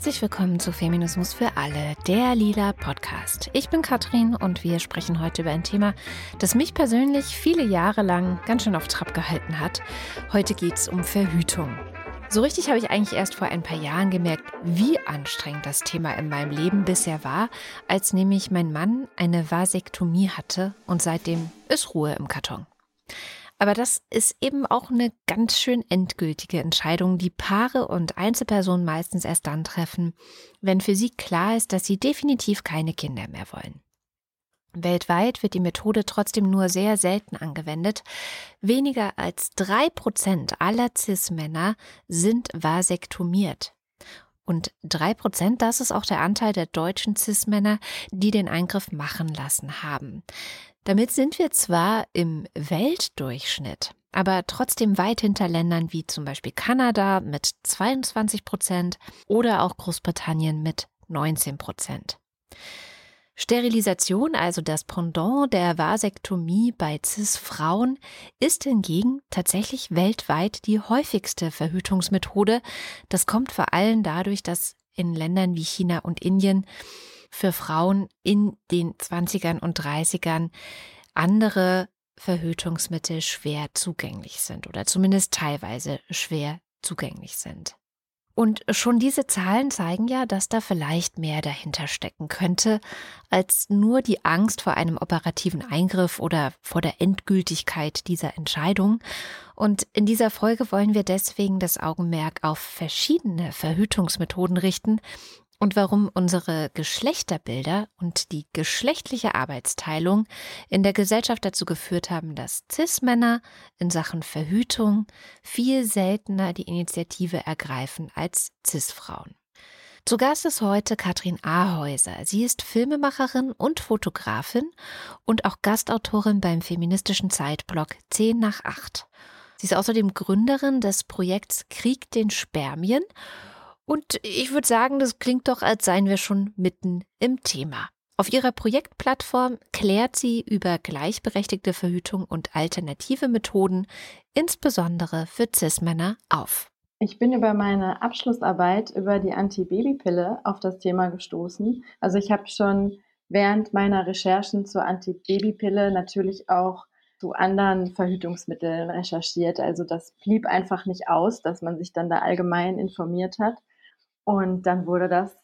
Herzlich willkommen zu Feminismus für alle, der Lila Podcast. Ich bin Katrin und wir sprechen heute über ein Thema, das mich persönlich viele Jahre lang ganz schön auf Trab gehalten hat. Heute geht es um Verhütung. So richtig habe ich eigentlich erst vor ein paar Jahren gemerkt, wie anstrengend das Thema in meinem Leben bisher war, als nämlich mein Mann eine Vasektomie hatte und seitdem ist Ruhe im Karton. Aber das ist eben auch eine ganz schön endgültige Entscheidung, die Paare und Einzelpersonen meistens erst dann treffen, wenn für sie klar ist, dass sie definitiv keine Kinder mehr wollen. Weltweit wird die Methode trotzdem nur sehr selten angewendet. Weniger als drei Prozent aller Cis-Männer sind vasektomiert. Und drei Prozent, das ist auch der Anteil der deutschen Cis-Männer, die den Eingriff machen lassen haben. Damit sind wir zwar im Weltdurchschnitt, aber trotzdem weit hinter Ländern wie zum Beispiel Kanada mit 22 Prozent oder auch Großbritannien mit 19 Prozent. Sterilisation, also das Pendant der Vasektomie bei CIS-Frauen, ist hingegen tatsächlich weltweit die häufigste Verhütungsmethode. Das kommt vor allem dadurch, dass in Ländern wie China und Indien für Frauen in den 20ern und 30ern andere Verhütungsmittel schwer zugänglich sind oder zumindest teilweise schwer zugänglich sind. Und schon diese Zahlen zeigen ja, dass da vielleicht mehr dahinter stecken könnte, als nur die Angst vor einem operativen Eingriff oder vor der Endgültigkeit dieser Entscheidung. Und in dieser Folge wollen wir deswegen das Augenmerk auf verschiedene Verhütungsmethoden richten, und warum unsere Geschlechterbilder und die geschlechtliche Arbeitsteilung in der Gesellschaft dazu geführt haben, dass CIS-Männer in Sachen Verhütung viel seltener die Initiative ergreifen als CIS-Frauen. Zu Gast ist heute Katrin Ahäuser. Sie ist Filmemacherin und Fotografin und auch Gastautorin beim feministischen Zeitblog 10 nach 8. Sie ist außerdem Gründerin des Projekts Krieg den Spermien und ich würde sagen, das klingt doch, als seien wir schon mitten im Thema. Auf ihrer Projektplattform klärt sie über gleichberechtigte Verhütung und alternative Methoden, insbesondere für Cis-Männer, auf. Ich bin über meine Abschlussarbeit über die Antibabypille auf das Thema gestoßen. Also ich habe schon während meiner Recherchen zur Antibabypille natürlich auch zu anderen Verhütungsmitteln recherchiert. Also das blieb einfach nicht aus, dass man sich dann da allgemein informiert hat. Und dann wurde das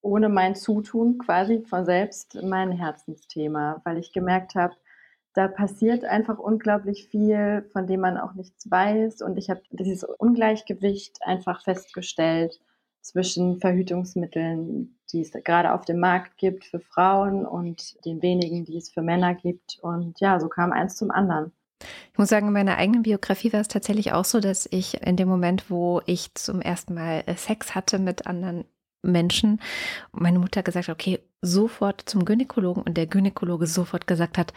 ohne mein Zutun quasi von selbst mein Herzensthema, weil ich gemerkt habe, da passiert einfach unglaublich viel, von dem man auch nichts weiß. Und ich habe dieses Ungleichgewicht einfach festgestellt zwischen Verhütungsmitteln, die es gerade auf dem Markt gibt für Frauen und den wenigen, die es für Männer gibt. Und ja, so kam eins zum anderen. Ich muss sagen, in meiner eigenen Biografie war es tatsächlich auch so, dass ich in dem Moment, wo ich zum ersten Mal äh, Sex hatte mit anderen Menschen, meine Mutter gesagt hat, okay, sofort zum Gynäkologen und der Gynäkologe sofort gesagt hat,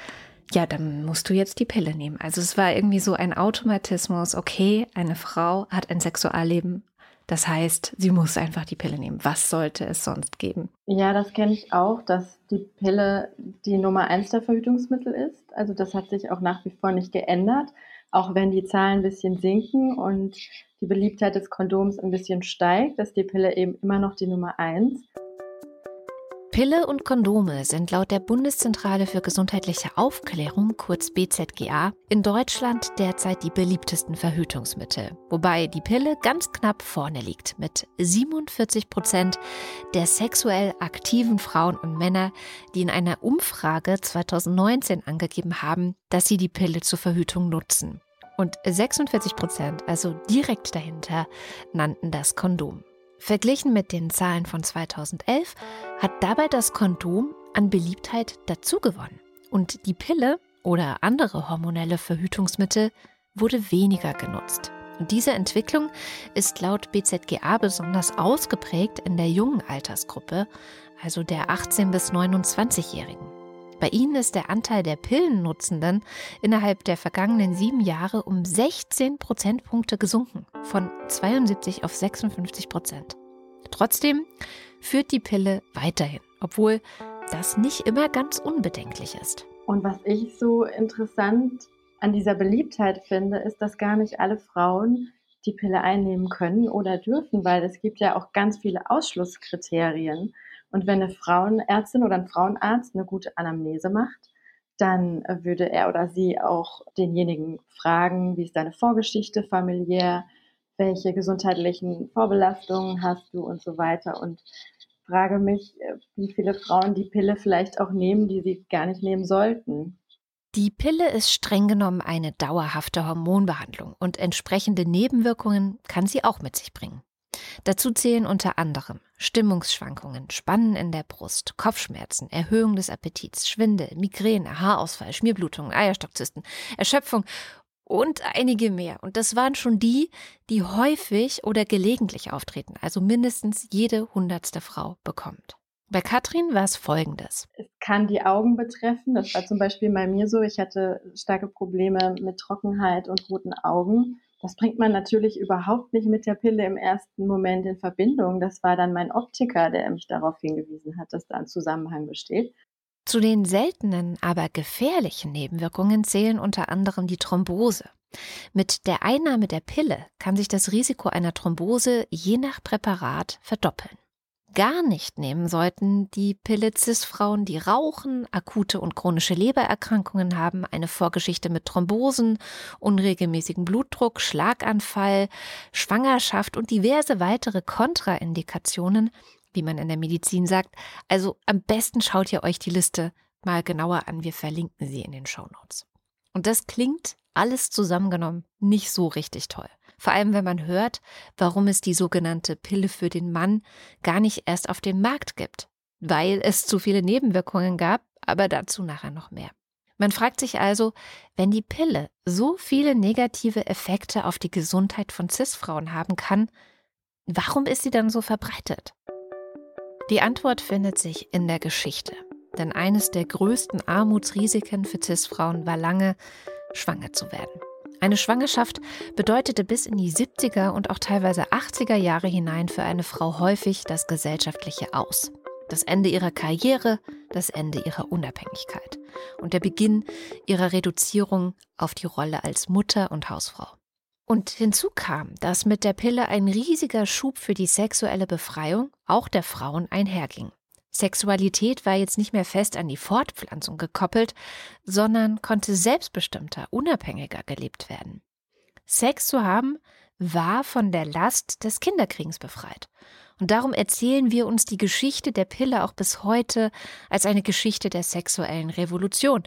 ja, dann musst du jetzt die Pille nehmen. Also es war irgendwie so ein Automatismus, okay, eine Frau hat ein Sexualleben, das heißt, sie muss einfach die Pille nehmen. Was sollte es sonst geben? Ja, das kenne ich auch, dass die Pille die Nummer eins der Verhütungsmittel ist. Also das hat sich auch nach wie vor nicht geändert, auch wenn die Zahlen ein bisschen sinken und die Beliebtheit des Kondoms ein bisschen steigt, ist die Pille eben immer noch die Nummer eins. Pille und Kondome sind laut der Bundeszentrale für gesundheitliche Aufklärung, kurz BZGA, in Deutschland derzeit die beliebtesten Verhütungsmittel, wobei die Pille ganz knapp vorne liegt mit 47 Prozent der sexuell aktiven Frauen und Männer, die in einer Umfrage 2019 angegeben haben, dass sie die Pille zur Verhütung nutzen. Und 46 Prozent, also direkt dahinter, nannten das Kondom. Verglichen mit den Zahlen von 2011 hat dabei das Kondom an Beliebtheit dazugewonnen. Und die Pille oder andere hormonelle Verhütungsmittel wurde weniger genutzt. Und diese Entwicklung ist laut BZGA besonders ausgeprägt in der jungen Altersgruppe, also der 18- bis 29-Jährigen. Bei ihnen ist der Anteil der Pillennutzenden innerhalb der vergangenen sieben Jahre um 16 Prozentpunkte gesunken, von 72 auf 56 Prozent. Trotzdem führt die Pille weiterhin, obwohl das nicht immer ganz unbedenklich ist. Und was ich so interessant an dieser Beliebtheit finde, ist, dass gar nicht alle Frauen die Pille einnehmen können oder dürfen, weil es gibt ja auch ganz viele Ausschlusskriterien. Und wenn eine Frauenärztin oder ein Frauenarzt eine gute Anamnese macht, dann würde er oder sie auch denjenigen fragen, wie ist deine Vorgeschichte familiär, welche gesundheitlichen Vorbelastungen hast du und so weiter. Und frage mich, äh, wie viele Frauen die Pille vielleicht auch nehmen, die sie gar nicht nehmen sollten. Die Pille ist streng genommen eine dauerhafte Hormonbehandlung und entsprechende Nebenwirkungen kann sie auch mit sich bringen. Dazu zählen unter anderem Stimmungsschwankungen, Spannen in der Brust, Kopfschmerzen, Erhöhung des Appetits, Schwindel, Migräne, Haarausfall, Schmierblutungen, Eierstockzysten, Erschöpfung und einige mehr. Und das waren schon die, die häufig oder gelegentlich auftreten, also mindestens jede hundertste Frau bekommt. Bei Katrin war es folgendes. Es kann die Augen betreffen. Das war zum Beispiel bei mir so. Ich hatte starke Probleme mit Trockenheit und roten Augen. Das bringt man natürlich überhaupt nicht mit der Pille im ersten Moment in Verbindung. Das war dann mein Optiker, der mich darauf hingewiesen hat, dass da ein Zusammenhang besteht. Zu den seltenen, aber gefährlichen Nebenwirkungen zählen unter anderem die Thrombose. Mit der Einnahme der Pille kann sich das Risiko einer Thrombose je nach Präparat verdoppeln gar nicht nehmen sollten die Pille Cis-Frauen, die rauchen, akute und chronische Lebererkrankungen haben, eine Vorgeschichte mit Thrombosen, unregelmäßigen Blutdruck, Schlaganfall, Schwangerschaft und diverse weitere Kontraindikationen, wie man in der Medizin sagt. Also am besten schaut ihr euch die Liste mal genauer an. Wir verlinken sie in den Show Notes. Und das klingt alles zusammengenommen nicht so richtig toll. Vor allem, wenn man hört, warum es die sogenannte Pille für den Mann gar nicht erst auf den Markt gibt. Weil es zu viele Nebenwirkungen gab, aber dazu nachher noch mehr. Man fragt sich also, wenn die Pille so viele negative Effekte auf die Gesundheit von CIS-Frauen haben kann, warum ist sie dann so verbreitet? Die Antwort findet sich in der Geschichte. Denn eines der größten Armutsrisiken für CIS-Frauen war lange, schwanger zu werden. Eine Schwangerschaft bedeutete bis in die 70er und auch teilweise 80er Jahre hinein für eine Frau häufig das gesellschaftliche Aus. Das Ende ihrer Karriere, das Ende ihrer Unabhängigkeit und der Beginn ihrer Reduzierung auf die Rolle als Mutter und Hausfrau. Und hinzu kam, dass mit der Pille ein riesiger Schub für die sexuelle Befreiung auch der Frauen einherging. Sexualität war jetzt nicht mehr fest an die Fortpflanzung gekoppelt, sondern konnte selbstbestimmter, unabhängiger gelebt werden. Sex zu haben war von der Last des Kinderkriegens befreit. Und darum erzählen wir uns die Geschichte der Pille auch bis heute als eine Geschichte der sexuellen Revolution.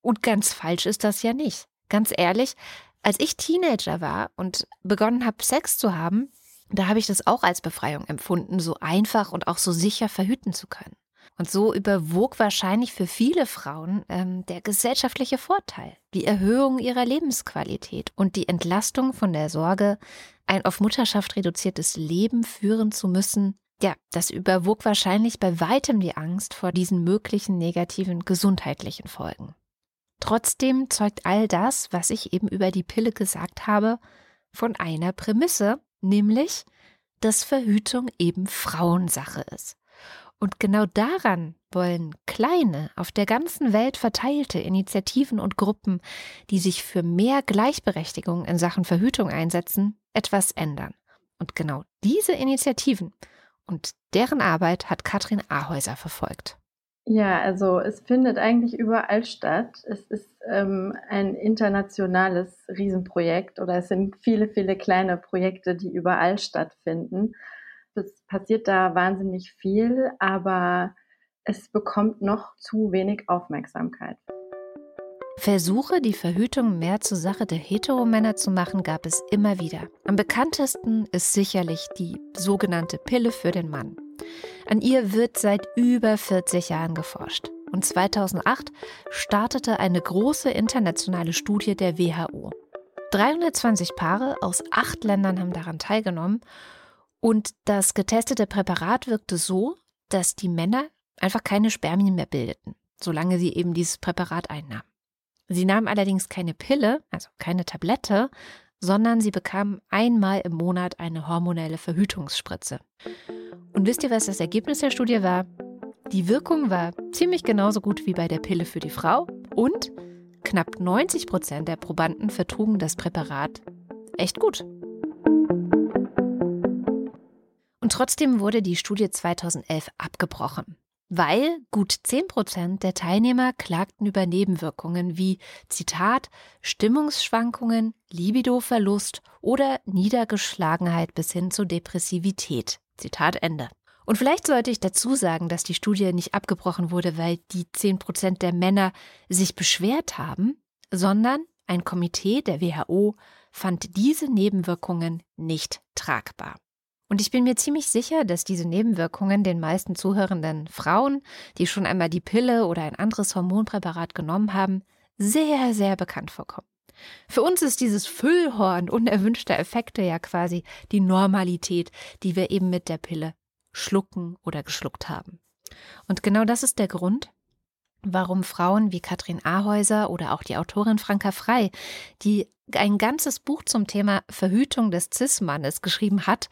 Und ganz falsch ist das ja nicht. Ganz ehrlich, als ich Teenager war und begonnen habe, Sex zu haben, da habe ich das auch als Befreiung empfunden, so einfach und auch so sicher verhüten zu können. Und so überwog wahrscheinlich für viele Frauen ähm, der gesellschaftliche Vorteil, die Erhöhung ihrer Lebensqualität und die Entlastung von der Sorge, ein auf Mutterschaft reduziertes Leben führen zu müssen. Ja, das überwog wahrscheinlich bei weitem die Angst vor diesen möglichen negativen gesundheitlichen Folgen. Trotzdem zeugt all das, was ich eben über die Pille gesagt habe, von einer Prämisse, nämlich, dass Verhütung eben Frauensache ist. Und genau daran wollen kleine, auf der ganzen Welt verteilte Initiativen und Gruppen, die sich für mehr Gleichberechtigung in Sachen Verhütung einsetzen, etwas ändern. Und genau diese Initiativen und deren Arbeit hat Katrin Ahäuser verfolgt. Ja, also es findet eigentlich überall statt. Es ist ähm, ein internationales Riesenprojekt oder es sind viele, viele kleine Projekte, die überall stattfinden. Es passiert da wahnsinnig viel, aber es bekommt noch zu wenig Aufmerksamkeit. Versuche, die Verhütung mehr zur Sache der Heteromänner zu machen, gab es immer wieder. Am bekanntesten ist sicherlich die sogenannte Pille für den Mann. An ihr wird seit über 40 Jahren geforscht. Und 2008 startete eine große internationale Studie der WHO. 320 Paare aus acht Ländern haben daran teilgenommen und das getestete Präparat wirkte so, dass die Männer einfach keine Spermien mehr bildeten. solange sie eben dieses Präparat einnahm. Sie nahm allerdings keine Pille, also keine Tablette, sondern sie bekam einmal im Monat eine hormonelle Verhütungsspritze. Und wisst ihr, was das Ergebnis der Studie war? Die Wirkung war ziemlich genauso gut wie bei der Pille für die Frau und knapp 90 Prozent der Probanden vertrugen das Präparat echt gut. Und trotzdem wurde die Studie 2011 abgebrochen, weil gut 10 Prozent der Teilnehmer klagten über Nebenwirkungen wie Zitat Stimmungsschwankungen, Libidoverlust oder Niedergeschlagenheit bis hin zu Depressivität. Zitat Ende. Und vielleicht sollte ich dazu sagen, dass die Studie nicht abgebrochen wurde, weil die 10 Prozent der Männer sich beschwert haben, sondern ein Komitee der WHO fand diese Nebenwirkungen nicht tragbar. Und ich bin mir ziemlich sicher, dass diese Nebenwirkungen den meisten zuhörenden Frauen, die schon einmal die Pille oder ein anderes Hormonpräparat genommen haben, sehr, sehr bekannt vorkommen. Für uns ist dieses Füllhorn unerwünschter Effekte ja quasi die Normalität, die wir eben mit der Pille schlucken oder geschluckt haben. Und genau das ist der Grund, warum Frauen wie Katrin Ahäuser oder auch die Autorin Franka Frei, die ein ganzes Buch zum Thema Verhütung des Cis-Mannes geschrieben hat,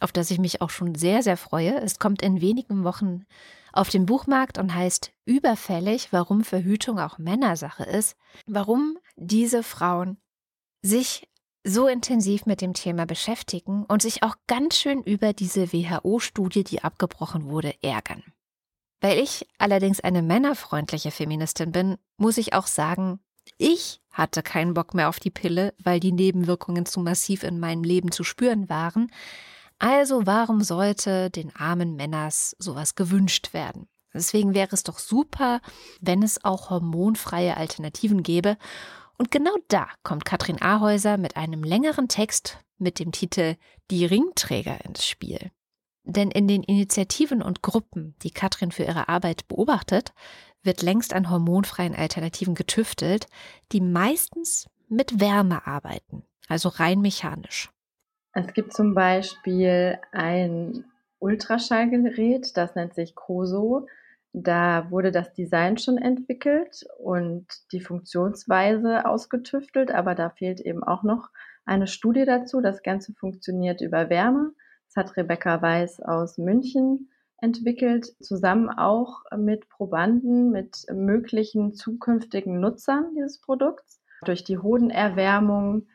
auf das ich mich auch schon sehr, sehr freue. Es kommt in wenigen Wochen auf den Buchmarkt und heißt Überfällig, warum Verhütung auch Männersache ist, warum diese Frauen sich so intensiv mit dem Thema beschäftigen und sich auch ganz schön über diese WHO-Studie, die abgebrochen wurde, ärgern. Weil ich allerdings eine männerfreundliche Feministin bin, muss ich auch sagen, ich hatte keinen Bock mehr auf die Pille, weil die Nebenwirkungen zu massiv in meinem Leben zu spüren waren. Also warum sollte den armen Männers sowas gewünscht werden? Deswegen wäre es doch super, wenn es auch hormonfreie Alternativen gäbe. Und genau da kommt Katrin Ahäuser mit einem längeren Text mit dem Titel Die Ringträger ins Spiel. Denn in den Initiativen und Gruppen, die Katrin für ihre Arbeit beobachtet, wird längst an hormonfreien Alternativen getüftelt, die meistens mit Wärme arbeiten, also rein mechanisch. Es gibt zum Beispiel ein Ultraschallgerät, das nennt sich COSO. Da wurde das Design schon entwickelt und die Funktionsweise ausgetüftelt, aber da fehlt eben auch noch eine Studie dazu. Das Ganze funktioniert über Wärme. Das hat Rebecca Weiß aus München entwickelt, zusammen auch mit Probanden, mit möglichen zukünftigen Nutzern dieses Produkts. Durch die Hodenerwärmung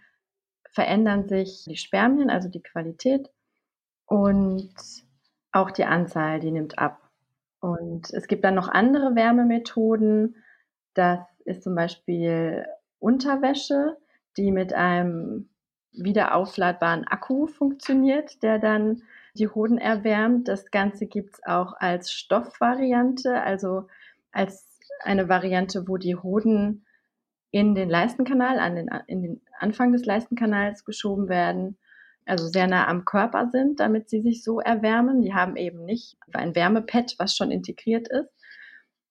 verändern sich die Spermien, also die Qualität und auch die Anzahl, die nimmt ab. Und es gibt dann noch andere Wärmemethoden. Das ist zum Beispiel Unterwäsche, die mit einem wieder aufladbaren Akku funktioniert, der dann die Hoden erwärmt. Das Ganze gibt es auch als Stoffvariante, also als eine Variante, wo die Hoden in den Leistenkanal, an den, in den Anfang des Leistenkanals geschoben werden, also sehr nah am Körper sind, damit sie sich so erwärmen. Die haben eben nicht ein Wärmepad, was schon integriert ist.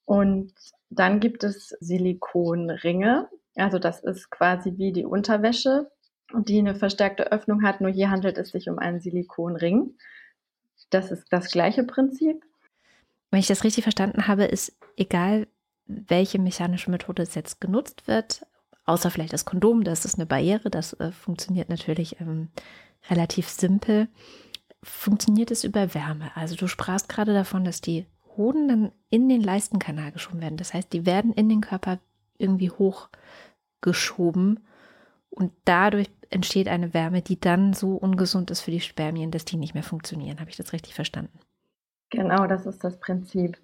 Und dann gibt es Silikonringe. Also das ist quasi wie die Unterwäsche, die eine verstärkte Öffnung hat. Nur hier handelt es sich um einen Silikonring. Das ist das gleiche Prinzip. Wenn ich das richtig verstanden habe, ist egal, welche mechanische Methode es jetzt genutzt wird, außer vielleicht das Kondom, das ist eine Barriere, das äh, funktioniert natürlich ähm, relativ simpel, funktioniert es über Wärme. Also du sprachst gerade davon, dass die Hoden dann in den Leistenkanal geschoben werden. Das heißt, die werden in den Körper irgendwie hochgeschoben und dadurch entsteht eine Wärme, die dann so ungesund ist für die Spermien, dass die nicht mehr funktionieren. Habe ich das richtig verstanden? Genau, das ist das Prinzip.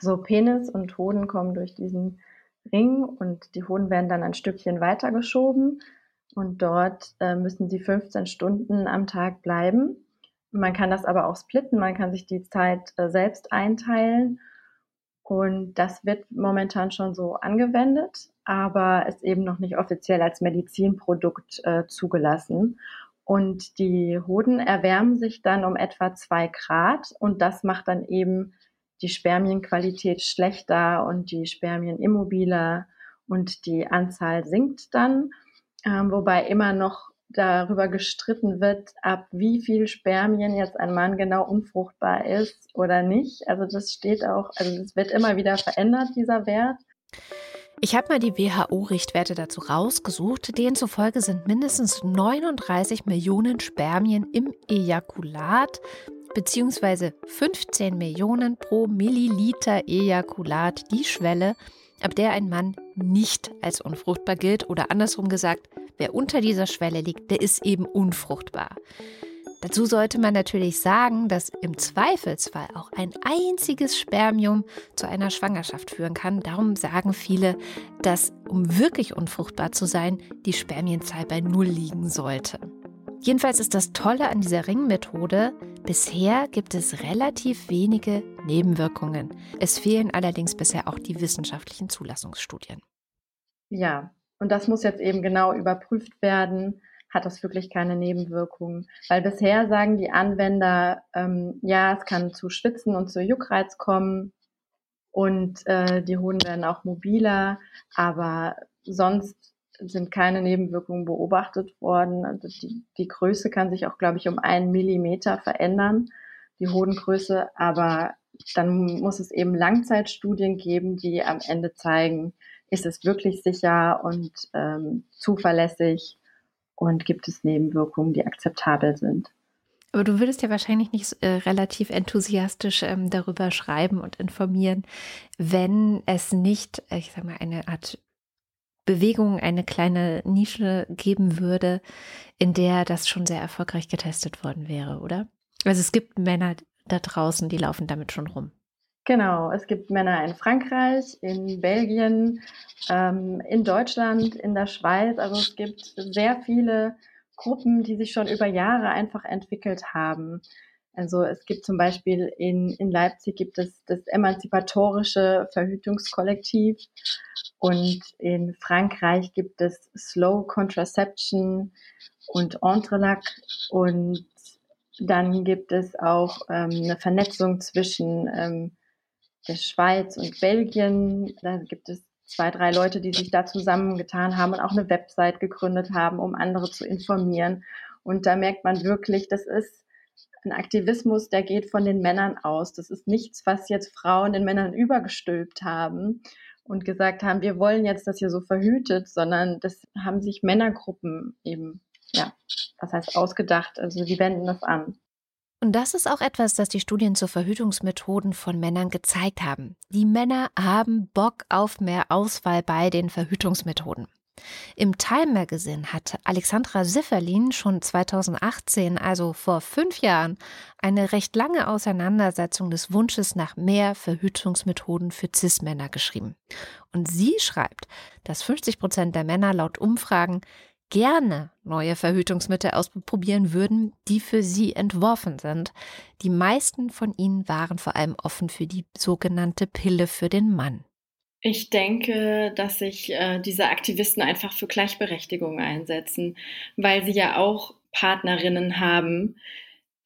So Penis und Hoden kommen durch diesen Ring und die Hoden werden dann ein Stückchen weiter geschoben und dort äh, müssen sie 15 Stunden am Tag bleiben. Man kann das aber auch splitten, man kann sich die Zeit äh, selbst einteilen und das wird momentan schon so angewendet, aber ist eben noch nicht offiziell als Medizinprodukt äh, zugelassen. Und die Hoden erwärmen sich dann um etwa zwei Grad und das macht dann eben die Spermienqualität schlechter und die Spermien immobiler und die Anzahl sinkt dann, ähm, wobei immer noch darüber gestritten wird, ab wie viel Spermien jetzt ein Mann genau unfruchtbar ist oder nicht. Also das steht auch, also es wird immer wieder verändert, dieser Wert. Ich habe mal die WHO-Richtwerte dazu rausgesucht. Denen zufolge sind mindestens 39 Millionen Spermien im Ejakulat bzw. 15 Millionen pro Milliliter Ejakulat die Schwelle, ab der ein Mann nicht als unfruchtbar gilt oder andersrum gesagt, wer unter dieser Schwelle liegt, der ist eben unfruchtbar. Dazu sollte man natürlich sagen, dass im Zweifelsfall auch ein einziges Spermium zu einer Schwangerschaft führen kann. Darum sagen viele, dass, um wirklich unfruchtbar zu sein, die Spermienzahl bei Null liegen sollte. Jedenfalls ist das Tolle an dieser Ringmethode, bisher gibt es relativ wenige Nebenwirkungen. Es fehlen allerdings bisher auch die wissenschaftlichen Zulassungsstudien. Ja, und das muss jetzt eben genau überprüft werden. Hat das wirklich keine Nebenwirkungen? Weil bisher sagen die Anwender, ähm, ja, es kann zu Schwitzen und zu Juckreiz kommen und äh, die Hoden werden auch mobiler, aber sonst sind keine Nebenwirkungen beobachtet worden. Also die, die Größe kann sich auch, glaube ich, um einen Millimeter verändern, die Hodengröße. Aber dann muss es eben Langzeitstudien geben, die am Ende zeigen, ist es wirklich sicher und ähm, zuverlässig und gibt es Nebenwirkungen, die akzeptabel sind. Aber du würdest ja wahrscheinlich nicht äh, relativ enthusiastisch ähm, darüber schreiben und informieren, wenn es nicht, äh, ich sag mal, eine Art Bewegung eine kleine Nische geben würde, in der das schon sehr erfolgreich getestet worden wäre, oder? Also es gibt Männer da draußen, die laufen damit schon rum. Genau, es gibt Männer in Frankreich, in Belgien, ähm, in Deutschland, in der Schweiz. Also es gibt sehr viele Gruppen, die sich schon über Jahre einfach entwickelt haben. Also es gibt zum Beispiel in, in Leipzig gibt es das emanzipatorische Verhütungskollektiv und in Frankreich gibt es Slow Contraception und Entrelac und dann gibt es auch ähm, eine Vernetzung zwischen ähm, der Schweiz und Belgien. Da gibt es zwei, drei Leute, die sich da zusammengetan haben und auch eine Website gegründet haben, um andere zu informieren. Und da merkt man wirklich, das ist ein Aktivismus, der geht von den Männern aus. Das ist nichts, was jetzt Frauen den Männern übergestülpt haben und gesagt haben, wir wollen jetzt das hier so verhütet, sondern das haben sich Männergruppen eben, ja, was heißt ausgedacht. Also die wenden das an. Und das ist auch etwas, das die Studien zu Verhütungsmethoden von Männern gezeigt haben. Die Männer haben Bock auf mehr Auswahl bei den Verhütungsmethoden. Im Time Magazine hat Alexandra Sifferlin schon 2018, also vor fünf Jahren, eine recht lange Auseinandersetzung des Wunsches nach mehr Verhütungsmethoden für Cis-Männer geschrieben. Und sie schreibt, dass 50 Prozent der Männer laut Umfragen gerne neue Verhütungsmittel ausprobieren würden, die für sie entworfen sind. Die meisten von ihnen waren vor allem offen für die sogenannte Pille für den Mann. Ich denke, dass sich äh, diese Aktivisten einfach für Gleichberechtigung einsetzen, weil sie ja auch Partnerinnen haben,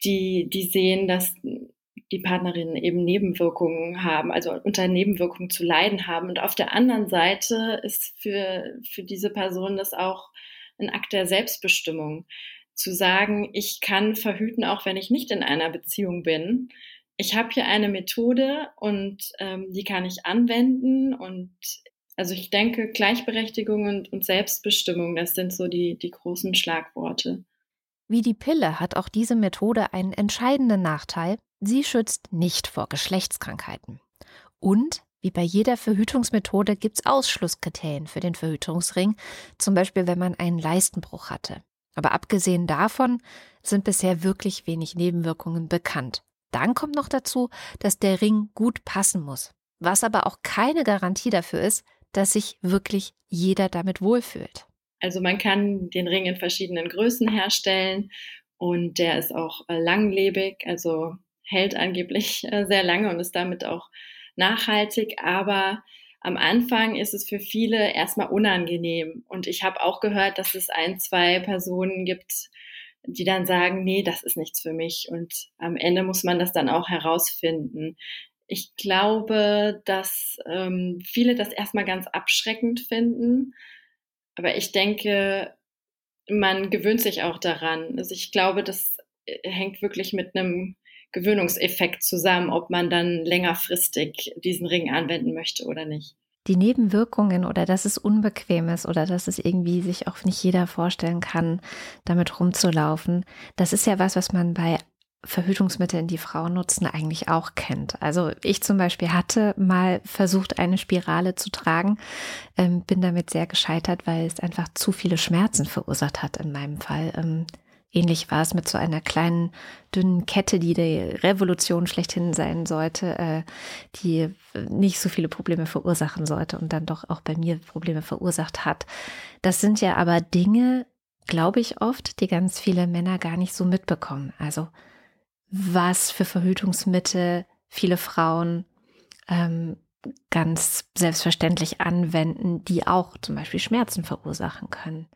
die, die sehen, dass die Partnerinnen eben Nebenwirkungen haben, also unter Nebenwirkungen zu leiden haben. Und auf der anderen Seite ist für, für diese Person das auch ein Akt der Selbstbestimmung, zu sagen, ich kann verhüten, auch wenn ich nicht in einer Beziehung bin ich habe hier eine Methode und ähm, die kann ich anwenden und also ich denke, Gleichberechtigung und, und Selbstbestimmung, das sind so die, die großen Schlagworte. Wie die Pille hat auch diese Methode einen entscheidenden Nachteil. Sie schützt nicht vor Geschlechtskrankheiten. Und wie bei jeder Verhütungsmethode gibt es Ausschlusskriterien für den Verhütungsring, zum Beispiel wenn man einen Leistenbruch hatte. Aber abgesehen davon sind bisher wirklich wenig Nebenwirkungen bekannt. Dann kommt noch dazu, dass der Ring gut passen muss, was aber auch keine Garantie dafür ist, dass sich wirklich jeder damit wohlfühlt. Also man kann den Ring in verschiedenen Größen herstellen und der ist auch äh, langlebig, also hält angeblich äh, sehr lange und ist damit auch nachhaltig, aber am Anfang ist es für viele erstmal unangenehm. Und ich habe auch gehört, dass es ein, zwei Personen gibt, die dann sagen, nee, das ist nichts für mich. Und am Ende muss man das dann auch herausfinden. Ich glaube, dass ähm, viele das erstmal ganz abschreckend finden. Aber ich denke, man gewöhnt sich auch daran. Also ich glaube, das äh, hängt wirklich mit einem Gewöhnungseffekt zusammen, ob man dann längerfristig diesen Ring anwenden möchte oder nicht. Die Nebenwirkungen oder dass es unbequem ist oder dass es irgendwie sich auch nicht jeder vorstellen kann, damit rumzulaufen, das ist ja was, was man bei Verhütungsmitteln, die Frauen nutzen, eigentlich auch kennt. Also ich zum Beispiel hatte mal versucht, eine Spirale zu tragen, ähm, bin damit sehr gescheitert, weil es einfach zu viele Schmerzen verursacht hat in meinem Fall. Ähm, Ähnlich war es mit so einer kleinen, dünnen Kette, die die Revolution schlechthin sein sollte, äh, die nicht so viele Probleme verursachen sollte und dann doch auch bei mir Probleme verursacht hat. Das sind ja aber Dinge, glaube ich oft, die ganz viele Männer gar nicht so mitbekommen. Also was für Verhütungsmittel viele Frauen ähm, ganz selbstverständlich anwenden, die auch zum Beispiel Schmerzen verursachen können.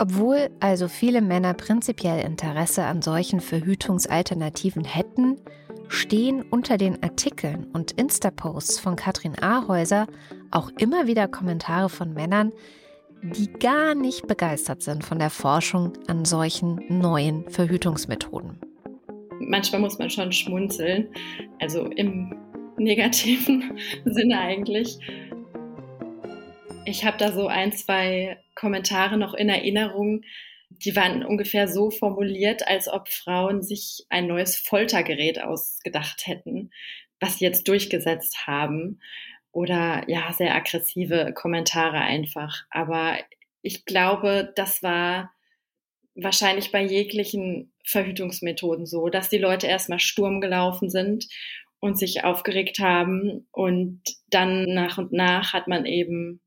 Obwohl also viele Männer prinzipiell Interesse an solchen Verhütungsalternativen hätten, stehen unter den Artikeln und Insta-Posts von Katrin Ahäuser auch immer wieder Kommentare von Männern, die gar nicht begeistert sind von der Forschung an solchen neuen Verhütungsmethoden. Manchmal muss man schon schmunzeln, also im negativen Sinne eigentlich. Ich habe da so ein, zwei Kommentare noch in Erinnerung. Die waren ungefähr so formuliert, als ob Frauen sich ein neues Foltergerät ausgedacht hätten, was sie jetzt durchgesetzt haben. Oder ja, sehr aggressive Kommentare einfach. Aber ich glaube, das war wahrscheinlich bei jeglichen Verhütungsmethoden so, dass die Leute erstmal Sturm gelaufen sind und sich aufgeregt haben und dann nach und nach hat man eben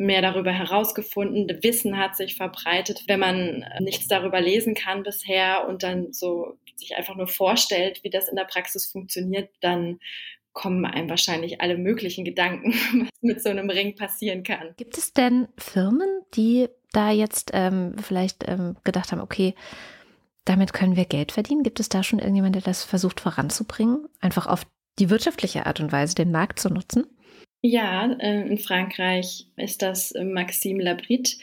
mehr darüber herausgefunden, Wissen hat sich verbreitet. Wenn man nichts darüber lesen kann bisher und dann so sich einfach nur vorstellt, wie das in der Praxis funktioniert, dann kommen einem wahrscheinlich alle möglichen Gedanken, was mit so einem Ring passieren kann. Gibt es denn Firmen, die da jetzt ähm, vielleicht ähm, gedacht haben, okay, damit können wir Geld verdienen? Gibt es da schon irgendjemand, der das versucht voranzubringen, einfach auf die wirtschaftliche Art und Weise den Markt zu nutzen? Ja, äh, in Frankreich ist das äh, Maxime Labrit,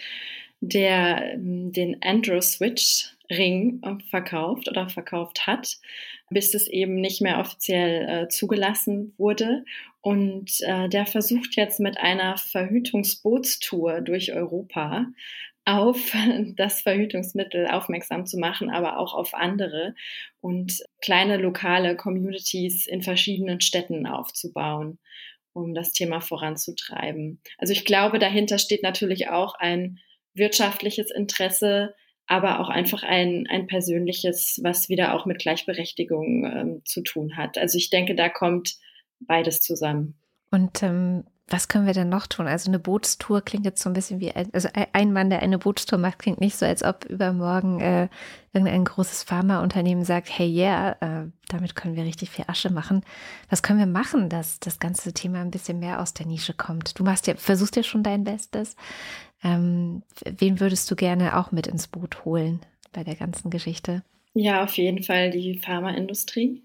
der ähm, den Andrew Switch Ring äh, verkauft oder verkauft hat, bis es eben nicht mehr offiziell zugelassen wurde. Und der versucht jetzt mit einer Verhütungsbootstour durch Europa auf das Verhütungsmittel aufmerksam zu machen, aber auch auf andere und kleine lokale Communities in verschiedenen Städten aufzubauen um das Thema voranzutreiben. Also ich glaube, dahinter steht natürlich auch ein wirtschaftliches Interesse, aber auch einfach ein, ein persönliches, was wieder auch mit Gleichberechtigung ähm, zu tun hat. Also ich denke, da kommt beides zusammen. Und ähm, was können wir denn noch tun? Also eine Bootstour klingt jetzt so ein bisschen wie, also ein Mann, der eine Bootstour macht, klingt nicht so, als ob übermorgen äh, irgendein großes Pharmaunternehmen sagt, hey yeah, äh, damit können wir richtig viel Asche machen. Was können wir machen, dass das ganze Thema ein bisschen mehr aus der Nische kommt? Du machst ja, versuchst ja schon dein Bestes. Ähm, wen würdest du gerne auch mit ins Boot holen bei der ganzen Geschichte? Ja, auf jeden Fall die Pharmaindustrie,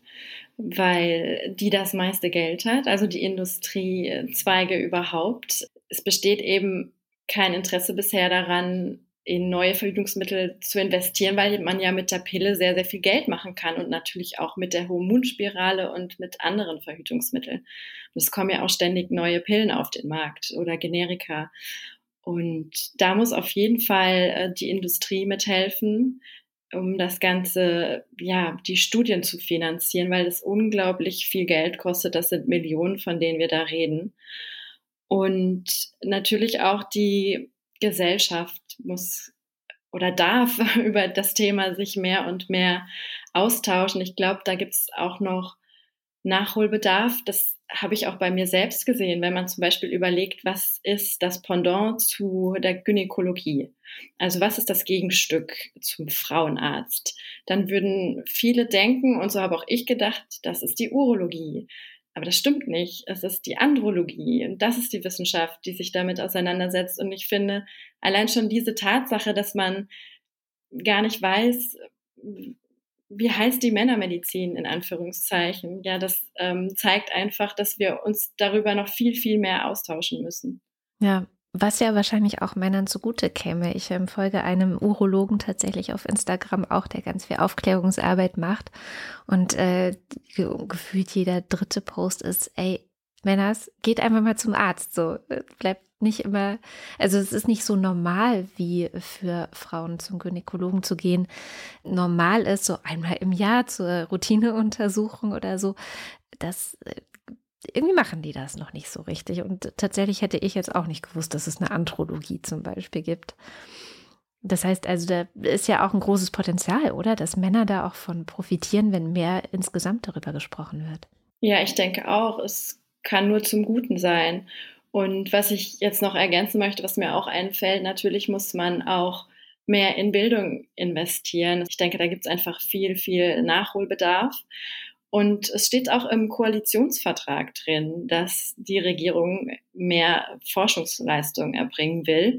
weil die das meiste Geld hat, also die Industriezweige überhaupt. Es besteht eben kein Interesse bisher daran, in neue Verhütungsmittel zu investieren, weil man ja mit der Pille sehr, sehr viel Geld machen kann und natürlich auch mit der Hormonspirale und mit anderen Verhütungsmitteln. Und es kommen ja auch ständig neue Pillen auf den Markt oder Generika. Und da muss auf jeden Fall äh, die Industrie mithelfen, um das Ganze, ja, die Studien zu finanzieren, weil es unglaublich viel Geld kostet. Das sind Millionen, von denen wir da reden. Und natürlich auch die Gesellschaft muss oder darf über das Thema sich mehr und mehr austauschen. Ich glaube, da gibt es auch noch Nachholbedarf. Das habe ich auch bei mir selbst gesehen, wenn man zum Beispiel überlegt, was ist das Pendant zu der Gynäkologie? Also was ist das Gegenstück zum Frauenarzt? Dann würden viele denken, und so habe auch ich gedacht, das ist die Urologie. Aber das stimmt nicht. Es ist die Andrologie. Und das ist die Wissenschaft, die sich damit auseinandersetzt. Und ich finde, allein schon diese Tatsache, dass man gar nicht weiß, wie heißt die Männermedizin in Anführungszeichen? Ja, das ähm, zeigt einfach, dass wir uns darüber noch viel, viel mehr austauschen müssen. Ja, Was ja wahrscheinlich auch Männern zugute käme. Ich ähm, folge einem Urologen tatsächlich auf Instagram auch, der ganz viel Aufklärungsarbeit macht. Und äh, gefühlt jeder dritte Post ist, ey, Männers, geht einfach mal zum Arzt. So, äh, bleibt nicht immer, also es ist nicht so normal wie für Frauen zum Gynäkologen zu gehen. Normal ist so einmal im Jahr zur Routineuntersuchung oder so. Das äh, irgendwie machen die das noch nicht so richtig. Und tatsächlich hätte ich jetzt auch nicht gewusst, dass es eine Anthropologie zum Beispiel gibt. Das heißt also, da ist ja auch ein großes Potenzial, oder? Dass Männer da auch von profitieren, wenn mehr insgesamt darüber gesprochen wird. Ja, ich denke auch, es kann nur zum Guten sein. Und was ich jetzt noch ergänzen möchte, was mir auch einfällt, natürlich muss man auch mehr in Bildung investieren. Ich denke, da gibt es einfach viel, viel Nachholbedarf. Und es steht auch im Koalitionsvertrag drin, dass die Regierung mehr Forschungsleistung erbringen will.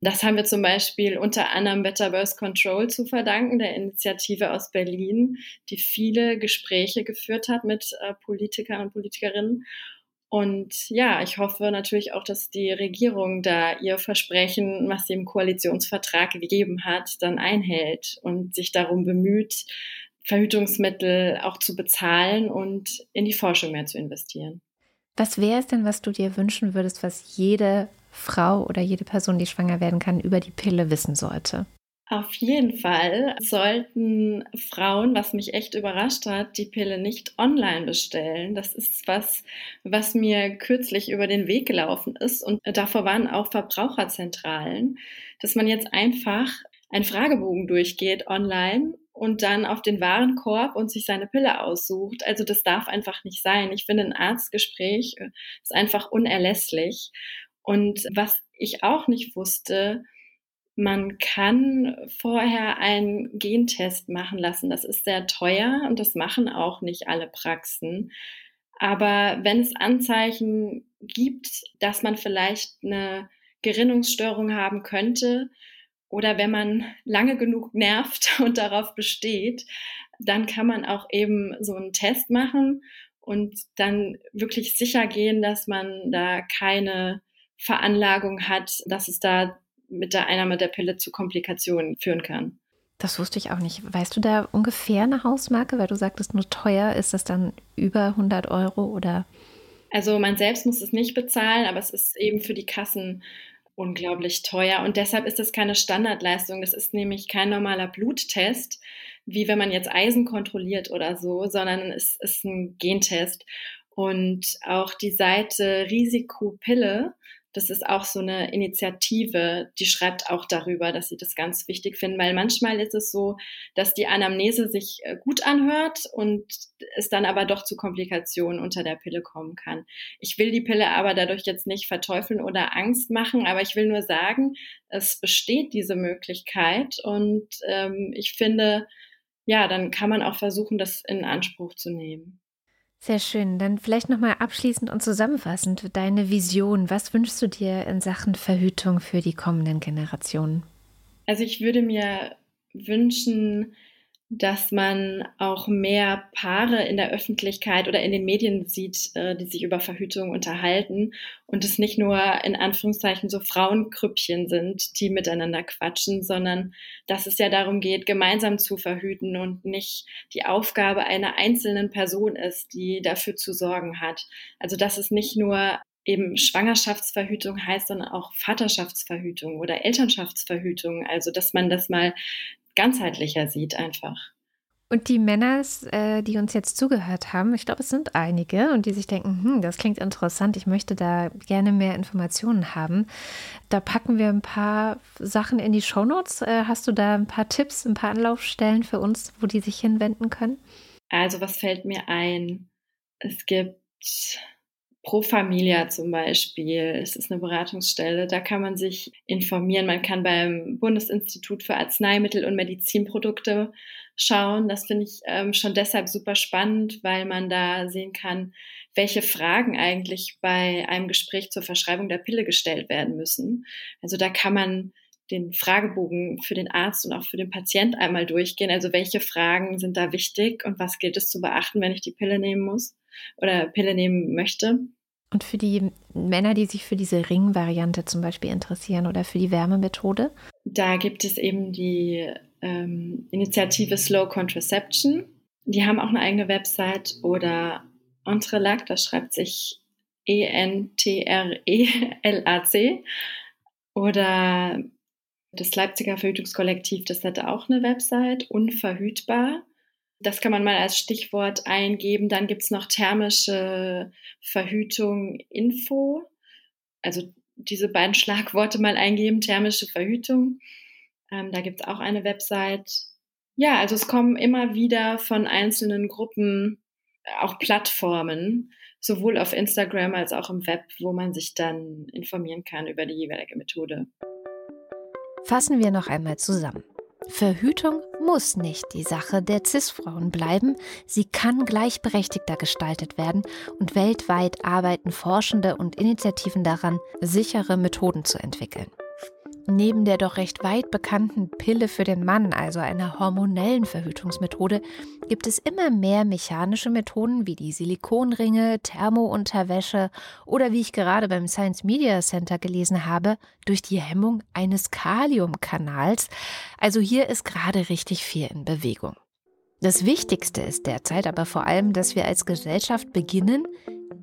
Das haben wir zum Beispiel unter anderem Better Birth Control zu verdanken, der Initiative aus Berlin, die viele Gespräche geführt hat mit äh, Politikern und Politikerinnen. Und ja, ich hoffe natürlich auch, dass die Regierung da ihr Versprechen, was sie im Koalitionsvertrag gegeben hat, dann einhält und sich darum bemüht, Verhütungsmittel auch zu bezahlen und in die Forschung mehr zu investieren. Was wäre es denn, was du dir wünschen würdest, was jede Frau oder jede Person, die schwanger werden kann, über die Pille wissen sollte? Auf jeden Fall sollten Frauen, was mich echt überrascht hat, die Pille nicht online bestellen. Das ist was, was mir kürzlich über den Weg gelaufen ist. Und davor waren auch Verbraucherzentralen, dass man jetzt einfach einen Fragebogen durchgeht online und dann auf den Warenkorb und sich seine Pille aussucht. Also das darf einfach nicht sein. Ich finde, ein Arztgespräch ist einfach unerlässlich. Und was ich auch nicht wusste, man kann vorher einen Gentest machen lassen. Das ist sehr teuer und das machen auch nicht alle Praxen. Aber wenn es Anzeichen gibt, dass man vielleicht eine Gerinnungsstörung haben könnte, oder wenn man lange genug nervt und darauf besteht, dann kann man auch eben so einen Test machen und dann wirklich sicher gehen, dass man da keine Veranlagung hat, dass es da mit der Einnahme der Pille zu Komplikationen führen kann. Das wusste ich auch nicht. Weißt du da ungefähr eine Hausmarke, weil du sagtest nur teuer, ist das dann über 100 Euro oder? Also man selbst muss es nicht bezahlen, aber es ist eben für die Kassen unglaublich teuer und deshalb ist es keine Standardleistung. Das ist nämlich kein normaler Bluttest, wie wenn man jetzt Eisen kontrolliert oder so, sondern es ist ein Gentest. Und auch die Seite Risikopille das ist auch so eine Initiative, die schreibt auch darüber, dass sie das ganz wichtig finden, weil manchmal ist es so, dass die Anamnese sich äh, gut anhört und es dann aber doch zu Komplikationen unter der Pille kommen kann. Ich will die Pille aber dadurch jetzt nicht verteufeln oder Angst machen, aber ich will nur sagen, es besteht diese Möglichkeit und ähm, ich finde, ja, dann kann man auch versuchen, das in Anspruch zu nehmen. Sehr schön. Dann vielleicht nochmal abschließend und zusammenfassend deine Vision. Was wünschst du dir in Sachen Verhütung für die kommenden Generationen? Also ich würde mir wünschen, dass man auch mehr Paare in der Öffentlichkeit oder in den Medien sieht, äh, die sich über Verhütung unterhalten und es nicht nur in Anführungszeichen so Frauenkrüppchen sind, die miteinander quatschen, sondern dass es ja darum geht, gemeinsam zu verhüten und nicht die Aufgabe einer einzelnen Person ist, die dafür zu sorgen hat. Also dass es nicht nur eben Schwangerschaftsverhütung heißt, sondern auch Vaterschaftsverhütung oder Elternschaftsverhütung. Also dass man das mal ganzheitlicher sieht einfach. Und die Männer, äh, die uns jetzt zugehört haben, ich glaube, es sind einige und die sich denken, hm, das klingt interessant, ich möchte da gerne mehr Informationen haben. Da packen wir ein paar Sachen in die Shownotes. Äh, hast du da ein paar Tipps, ein paar Anlaufstellen für uns, wo die sich hinwenden können? Also, was fällt mir ein? Es gibt Pro Familia zum Beispiel, es ist eine Beratungsstelle, da kann man sich informieren. Man kann beim Bundesinstitut für Arzneimittel und Medizinprodukte schauen. Das finde ich ähm, schon deshalb super spannend, weil man da sehen kann, welche Fragen eigentlich bei einem Gespräch zur Verschreibung der Pille gestellt werden müssen. Also da kann man den Fragebogen für den Arzt und auch für den Patient einmal durchgehen. Also welche Fragen sind da wichtig und was gilt es zu beachten, wenn ich die Pille nehmen muss oder Pille nehmen möchte. Und für die Männer, die sich für diese Ring-Variante zum Beispiel interessieren oder für die Wärmemethode? Da gibt es eben die ähm, Initiative Slow Contraception. Die haben auch eine eigene Website oder Entrelac, das schreibt sich E-N-T-R-E-L-A-C. Oder das Leipziger Verhütungskollektiv, das hatte auch eine Website, unverhütbar. Das kann man mal als Stichwort eingeben. Dann gibt es noch thermische Verhütung Info. Also diese beiden Schlagworte mal eingeben, thermische Verhütung. Ähm, da gibt es auch eine Website. Ja, also es kommen immer wieder von einzelnen Gruppen auch Plattformen, sowohl auf Instagram als auch im Web, wo man sich dann informieren kann über die jeweilige Methode. Fassen wir noch einmal zusammen. Verhütung muss nicht die Sache der CIS-Frauen bleiben, sie kann gleichberechtigter gestaltet werden und weltweit arbeiten Forschende und Initiativen daran, sichere Methoden zu entwickeln. Neben der doch recht weit bekannten Pille für den Mann, also einer hormonellen Verhütungsmethode, gibt es immer mehr mechanische Methoden wie die Silikonringe, Thermounterwäsche oder wie ich gerade beim Science Media Center gelesen habe, durch die Hemmung eines Kaliumkanals. Also hier ist gerade richtig viel in Bewegung. Das Wichtigste ist derzeit aber vor allem, dass wir als Gesellschaft beginnen,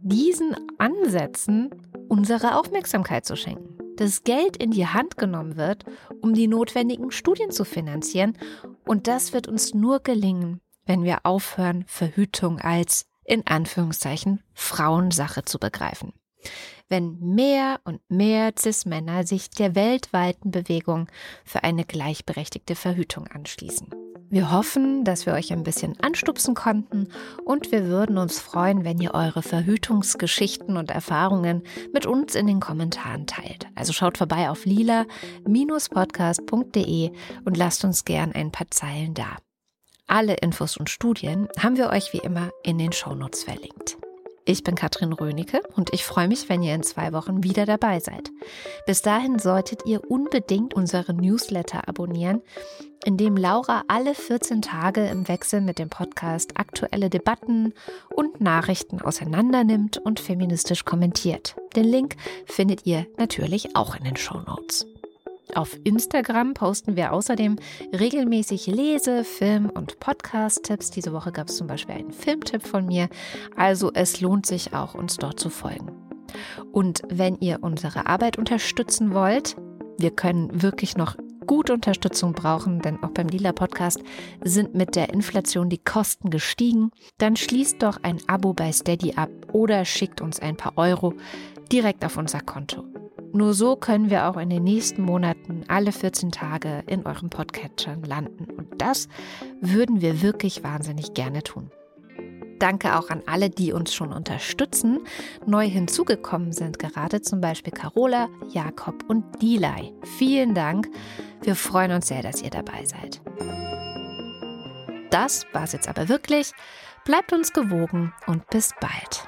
diesen Ansätzen unsere Aufmerksamkeit zu schenken dass Geld in die Hand genommen wird, um die notwendigen Studien zu finanzieren. Und das wird uns nur gelingen, wenn wir aufhören, Verhütung als in Anführungszeichen Frauensache zu begreifen. Wenn mehr und mehr CIS-Männer sich der weltweiten Bewegung für eine gleichberechtigte Verhütung anschließen. Wir hoffen, dass wir euch ein bisschen anstupsen konnten und wir würden uns freuen, wenn ihr eure Verhütungsgeschichten und Erfahrungen mit uns in den Kommentaren teilt. Also schaut vorbei auf lila-podcast.de und lasst uns gern ein paar Zeilen da. Alle Infos und Studien haben wir euch wie immer in den Shownotes verlinkt. Ich bin Katrin Rönecke und ich freue mich, wenn ihr in zwei Wochen wieder dabei seid. Bis dahin solltet ihr unbedingt unseren Newsletter abonnieren, in dem Laura alle 14 Tage im Wechsel mit dem Podcast aktuelle Debatten und Nachrichten auseinandernimmt und feministisch kommentiert. Den Link findet ihr natürlich auch in den Show Notes. Auf Instagram posten wir außerdem regelmäßig Lese-, Film- und Podcast-Tipps. Diese Woche gab es zum Beispiel einen Filmtipp von mir. Also es lohnt sich auch, uns dort zu folgen. Und wenn ihr unsere Arbeit unterstützen wollt, wir können wirklich noch gute Unterstützung brauchen, denn auch beim Lila Podcast sind mit der Inflation die Kosten gestiegen, dann schließt doch ein Abo bei Steady ab oder schickt uns ein paar Euro direkt auf unser Konto. Nur so können wir auch in den nächsten Monaten alle 14 Tage in eurem Podcatchern landen. Und das würden wir wirklich wahnsinnig gerne tun. Danke auch an alle, die uns schon unterstützen. Neu hinzugekommen sind gerade zum Beispiel Carola, Jakob und Dilei. Vielen Dank. Wir freuen uns sehr, dass ihr dabei seid. Das war's jetzt aber wirklich. Bleibt uns gewogen und bis bald.